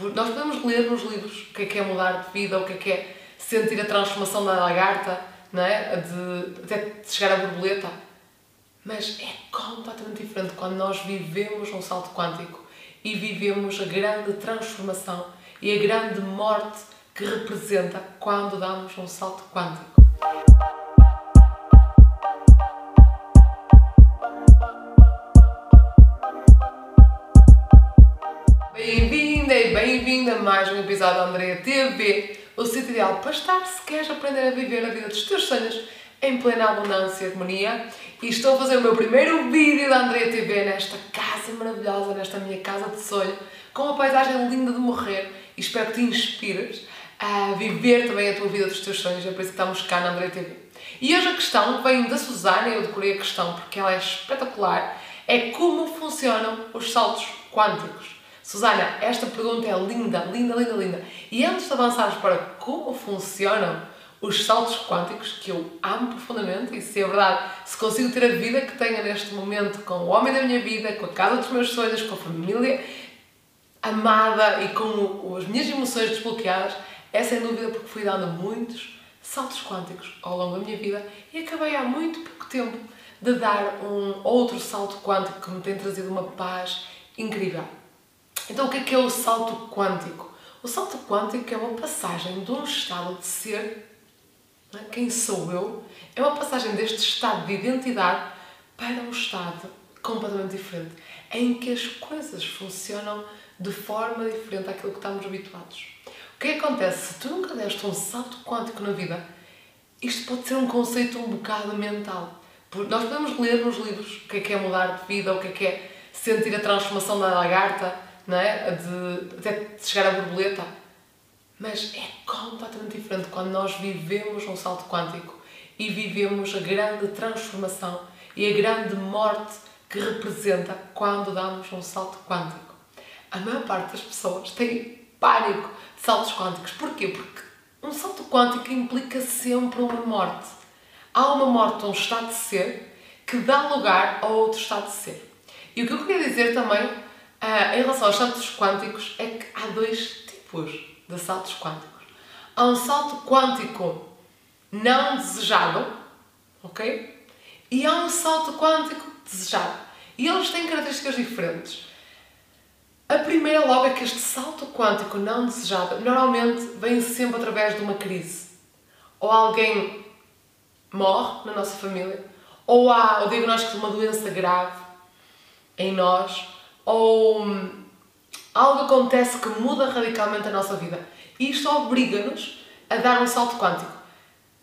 Nós podemos ler nos livros o que é que é mudar de vida, o que é que é sentir a transformação da lagarta, não é? de, até chegar à borboleta. Mas é completamente diferente quando nós vivemos um salto quântico e vivemos a grande transformação e a grande morte que representa quando damos um salto quântico. Bem-vinda bem-vinda a mais um episódio da Andrea TV, o sítio ideal para estar se queres aprender a viver a vida dos teus sonhos em plena abundância e harmonia. E estou a fazer o meu primeiro vídeo da Andrea TV nesta casa maravilhosa, nesta minha casa de sonho, com uma paisagem linda de morrer e espero que te inspires a viver também a tua vida dos teus sonhos, é por isso que estamos cá na Andrea TV. E hoje a questão vem da Susana, eu decorei a questão porque ela é espetacular, é como funcionam os saltos quânticos. Susana, esta pergunta é linda, linda, linda, linda. E antes de avançarmos para como funcionam os saltos quânticos, que eu amo profundamente, e se é verdade, se consigo ter a vida que tenho neste momento com o homem da minha vida, com a casa dos meus sonhos, com a família amada e com as minhas emoções desbloqueadas, é sem dúvida porque fui dando muitos saltos quânticos ao longo da minha vida e acabei há muito pouco tempo de dar um outro salto quântico que me tem trazido uma paz incrível. Então, o que é que é o salto quântico? O salto quântico é uma passagem de um estado de ser, é? quem sou eu, é uma passagem deste estado de identidade para um estado completamente diferente, em que as coisas funcionam de forma diferente daquilo que estamos habituados. O que, é acontece? Se tu nunca deste um salto quântico na vida, isto pode ser um conceito um bocado mental. Nós podemos ler nos livros o que é que é mudar de vida, o que é que é sentir a transformação da lagarta, não é? De, até chegar à borboleta. Mas é completamente diferente quando nós vivemos um salto quântico e vivemos a grande transformação e a grande morte que representa quando damos um salto quântico. A maior parte das pessoas tem pânico de saltos quânticos. Porquê? Porque um salto quântico implica sempre uma morte. Há uma morte, um estado de ser, que dá lugar a outro estado de ser. E o que eu queria dizer também Uh, em relação aos saltos quânticos, é que há dois tipos de saltos quânticos. Há um salto quântico não desejado, ok? E há um salto quântico desejado. E eles têm características diferentes. A primeira logo é que este salto quântico não desejado normalmente vem sempre através de uma crise. Ou alguém morre na nossa família, ou há o diagnóstico de uma doença grave em nós, ou hum, algo acontece que muda radicalmente a nossa vida. E isto obriga-nos a dar um salto quântico.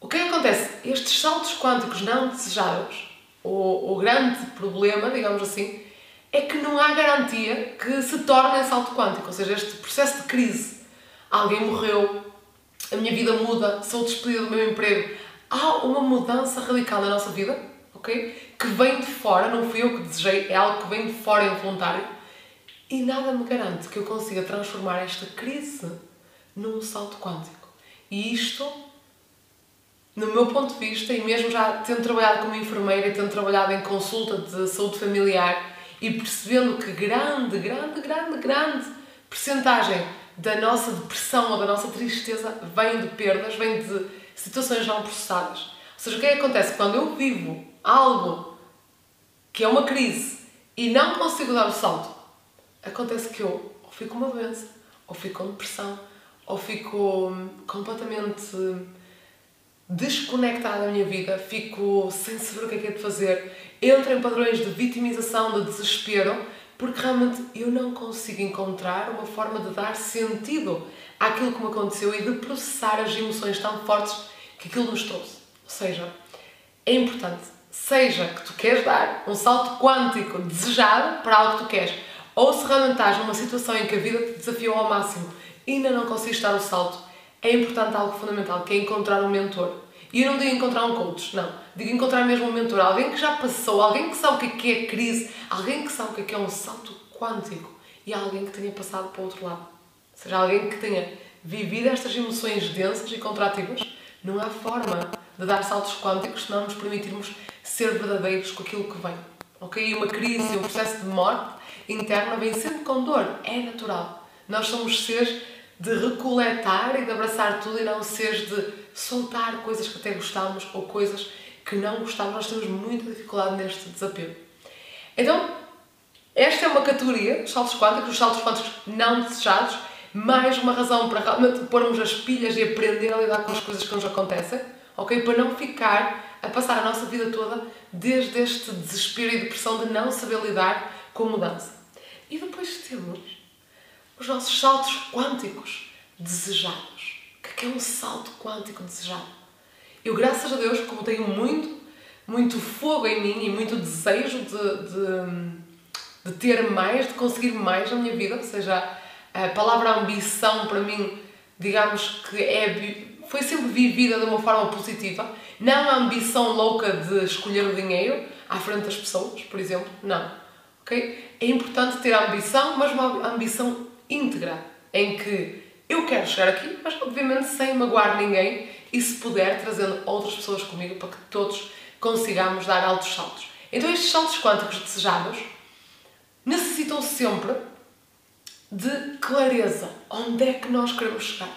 O que é que acontece? Estes saltos quânticos não desejados, o, o grande problema, digamos assim, é que não há garantia que se torne salto quântico, ou seja, este processo de crise. Alguém morreu, a minha vida muda, sou despedida do meu emprego. Há uma mudança radical na nossa vida, ok? Que vem de fora, não fui eu que desejei, é algo que vem de fora, involuntário e nada me garante que eu consiga transformar esta crise num salto quântico. E isto, no meu ponto de vista, e mesmo já tendo trabalhado como enfermeira e tendo trabalhado em consulta de saúde familiar e percebendo que grande, grande, grande, grande percentagem da nossa depressão ou da nossa tristeza vem de perdas, vem de situações não processadas. Ou seja, o que é que acontece? Quando eu vivo algo que é uma crise e não consigo dar o salto, acontece que eu ou fico uma doença, ou fico com depressão, ou fico hum, completamente desconectada da minha vida, fico sem saber o que é que é de fazer, entro em padrões de vitimização, de desespero, porque realmente eu não consigo encontrar uma forma de dar sentido àquilo que me aconteceu e de processar as emoções tão fortes que aquilo nos trouxe. Ou seja, é importante, seja que tu queres dar um salto quântico desejado para algo que tu queres, ou se realmente estás numa situação em que a vida te desafiou ao máximo e ainda não consegues dar o salto, é importante algo fundamental, que é encontrar um mentor. E eu não digo encontrar um coach, não. Digo encontrar mesmo um mentor, alguém que já passou, alguém que sabe o que é, é crise, alguém que sabe o que é, é um salto quântico e alguém que tenha passado para o outro lado. Ou seja, alguém que tenha vivido estas emoções densas e contrativas. Não há forma de dar saltos quânticos se não nos permitirmos ser verdadeiros com aquilo que vem. Ok? Uma crise, um processo de morte interna vem sempre com dor. É natural. Nós somos seres de recoletar e de abraçar tudo e não seres de soltar coisas que até gostamos ou coisas que não gostamos. Nós temos muita dificuldade neste desapego. Então, esta é uma categoria, os saltos quânticos, os saltos quânticos não desejados, mais uma razão para realmente pormos as pilhas e aprender a lidar com as coisas que nos acontecem, ok? Para não ficar a passar a nossa vida toda desde este desespero e depressão de não saber lidar com mudança. E depois temos os nossos saltos quânticos desejados. O que é, é um salto quântico desejado? Eu, graças a Deus, como tenho muito, muito fogo em mim e muito desejo de, de, de ter mais, de conseguir mais na minha vida, ou seja, a palavra ambição para mim, digamos que é, foi sempre vivida de uma forma positiva. Não a ambição louca de escolher o dinheiro à frente das pessoas, por exemplo, não. Okay? É importante ter ambição, mas uma ambição íntegra, em que eu quero chegar aqui, mas obviamente sem magoar ninguém e, se puder, trazendo outras pessoas comigo para que todos consigamos dar altos saltos. Então, estes saltos quânticos desejados necessitam sempre de clareza. Onde é que nós queremos chegar?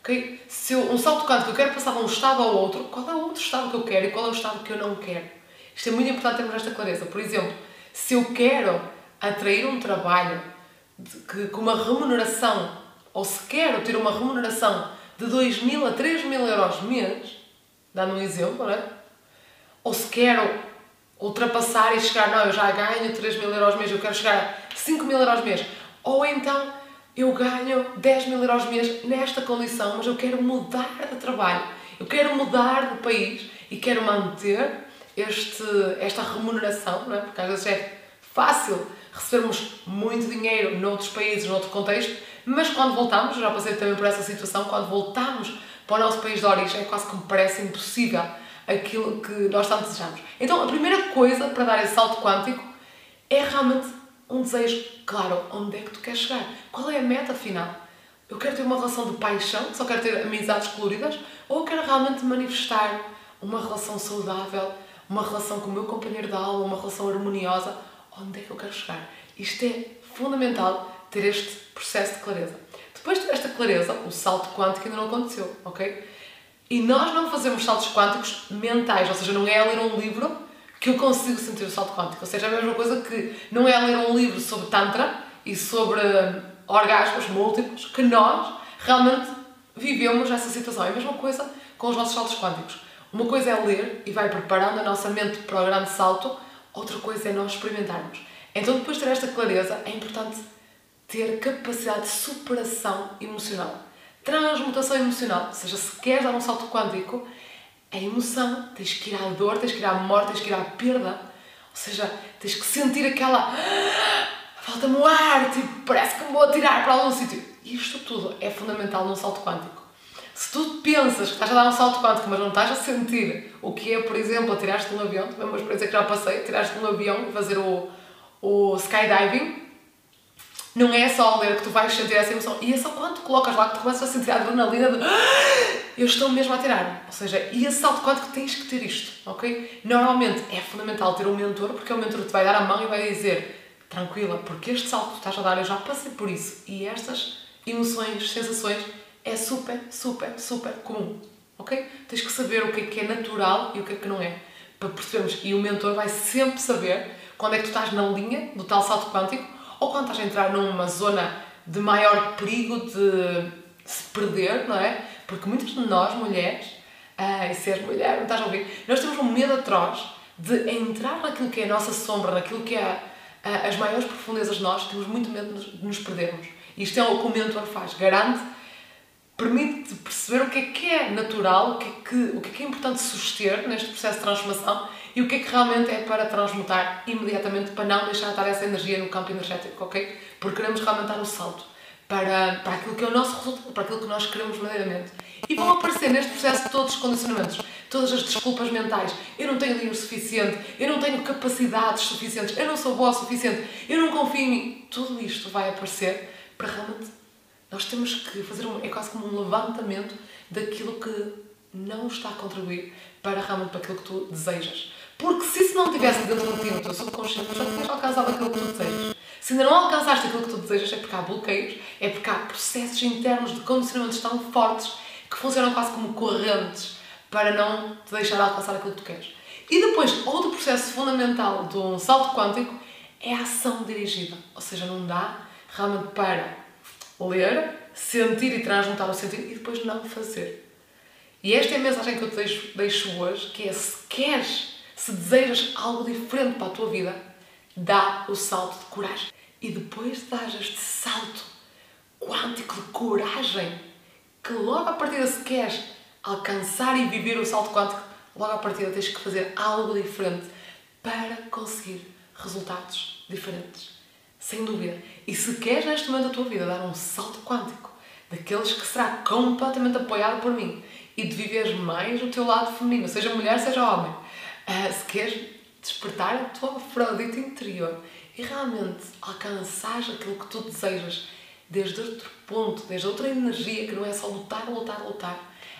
Okay? Se eu, um salto quântico eu quero passar de um estado ao outro, qual é o outro estado que eu quero e qual é o estado que eu não quero? Isto é muito importante termos esta clareza. Por exemplo, se eu quero atrair um trabalho que, com uma remuneração, ou se quero ter uma remuneração de 2 mil a 3 mil euros mês, dando um exemplo, não é? Ou se quero ultrapassar e chegar, não, eu já ganho 3 mil euros mês, eu quero chegar a 5 mil euros mês. Ou então eu ganho 10 mil euros mês nesta condição, mas eu quero mudar de trabalho, eu quero mudar de país e quero manter este, esta remuneração, não é? porque às vezes é fácil recebermos muito dinheiro noutros países, noutro contexto, mas quando voltamos, já passei também por essa situação, quando voltamos para o nosso país de origem, é quase que me parece impossível aquilo que nós tanto desejamos. Então, a primeira coisa para dar esse salto quântico é realmente um desejo claro. Onde é que tu queres chegar? Qual é a meta final? Eu quero ter uma relação de paixão, só quero ter amizades coloridas, ou quero realmente manifestar uma relação saudável, uma relação com o meu companheiro de aula, uma relação harmoniosa? Onde é que eu quero chegar? Isto é fundamental ter este processo de clareza. Depois de ter esta clareza, o salto quântico ainda não aconteceu, ok? E nós não fazemos saltos quânticos mentais, ou seja, não é ler um livro que eu consigo sentir o salto quântico. Ou seja, é a mesma coisa que não é ler um livro sobre Tantra e sobre hum, orgasmos múltiplos que nós realmente vivemos essa situação. É a mesma coisa com os nossos saltos quânticos. Uma coisa é ler e vai preparando a nossa mente para o grande salto, outra coisa é nós experimentarmos. Então, depois de ter esta clareza, é importante ter capacidade de superação emocional transmutação emocional. Ou seja, se queres dar um salto quântico, a emoção, tens que ir à dor, tens que ir à morte, tens que ir à perda. Ou seja, tens que sentir aquela. Falta-me o ar, tipo, parece que me vou atirar para algum sítio. Isto tudo é fundamental num salto quântico. Se tu pensas que estás a dar um salto quântico, mas não estás a sentir o que é, por exemplo, atirar-te de um avião, também uma experiência que já passei, atirar-te de um avião e fazer o, o skydiving, não é só ler que tu vais sentir essa emoção. E é só quando colocas lá que tu começas a sentir a adrenalina de ah, eu estou mesmo a tirar. Ou seja, e esse salto quântico tens que ter isto, ok? Normalmente é fundamental ter um mentor, porque o mentor te vai dar a mão e vai dizer tranquila, porque este salto que estás a dar, eu já passei por isso. E estas emoções, sensações, é super, super, super comum, ok? Tens que saber o que é que é natural e o que é que não é, para percebermos. E o mentor vai sempre saber quando é que tu estás na linha do tal salto quântico ou quando estás a entrar numa zona de maior perigo de se perder, não é? Porque muitas de nós, mulheres, ah, e seres mulher, não estás a ouvir, nós temos um medo atroz de entrar naquilo que é a nossa sombra, naquilo que é ah, as maiores profundezas de nós, temos muito medo de nos perdermos. Isto é o que o mentor faz, garante, permite perceber o que é que é natural, o que é que, o que, é, que é importante suster neste processo de transformação e o que é que realmente é para transmutar imediatamente para não deixar estar essa energia no campo energético, ok? Porque queremos realmente dar o salto para, para aquilo que é o nosso resultado, para aquilo que nós queremos verdadeiramente. E vão aparecer neste processo todos os condicionamentos, todas as desculpas mentais. Eu não tenho dinheiro suficiente, eu não tenho capacidades suficientes, eu não sou boa o suficiente, eu não confio em mim. Tudo isto vai aparecer para realmente. Nós temos que fazer um, é quase como um levantamento daquilo que não está a contribuir para realmente para aquilo que tu desejas. Porque se isso não estivesse dentro de ti, no teu subconsciente, já tinhas alcançado aquilo que tu desejas. Se ainda não alcançaste aquilo que tu desejas, é porque há bloqueios, é porque há processos internos de condicionamentos tão fortes que funcionam quase como correntes para não te deixar alcançar aquilo que tu queres. E depois, outro processo fundamental de um salto quântico é a ação dirigida. Ou seja, não dá realmente para ler, sentir e transmutar o sentido e depois não fazer. E esta é a mensagem que eu te deixo, deixo hoje, que é se queres, se desejas algo diferente para a tua vida, dá o salto de coragem. E depois de dar este salto quântico de coragem, que logo a partir de se queres alcançar e viver o salto quântico, logo a partir tens que fazer algo diferente para conseguir resultados diferentes. Sem dúvida. E se queres neste momento da tua vida dar um salto quântico, daqueles que será completamente apoiado por mim, e de viveres mais o teu lado feminino, seja mulher, seja homem, uh, se queres despertar a tua Afrodite interior e realmente alcançares aquilo que tu desejas desde outro ponto, desde outra energia que não é só lutar, lutar, lutar,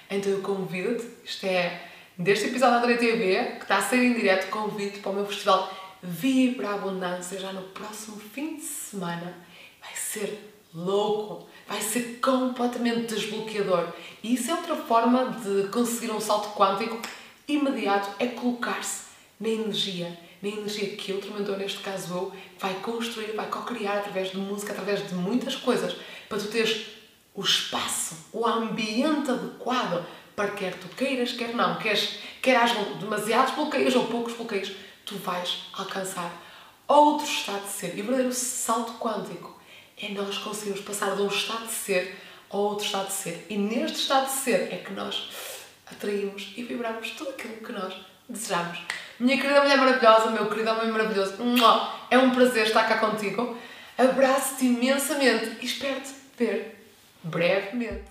então eu convido-te, isto é deste episódio da André TV, que está a ser em direto, convido-te para o meu festival Vibra Abundância já no próximo fim de semana. Vai ser louco, vai ser completamente desbloqueador. E isso é outra forma de conseguir um salto quântico imediato, é colocar-se na energia, na energia que o tormentor, neste caso eu, vai construir, vai co-criar através de música, através de muitas coisas, para tu teres o espaço, o ambiente adequado para quer tu queiras, quer não, queres, quer hajam demasiados bloqueios ou poucos bloqueios, tu vais alcançar outro estado de ser. E o verdadeiro salto quântico é nós conseguirmos passar de um estado de ser a outro estado de ser. E neste estado de ser é que nós atraímos e vibramos tudo aquilo que nós desejamos. Minha querida mulher maravilhosa, meu querido homem maravilhoso, é um prazer estar cá contigo. Abraço-te imensamente e espero-te ver brevemente.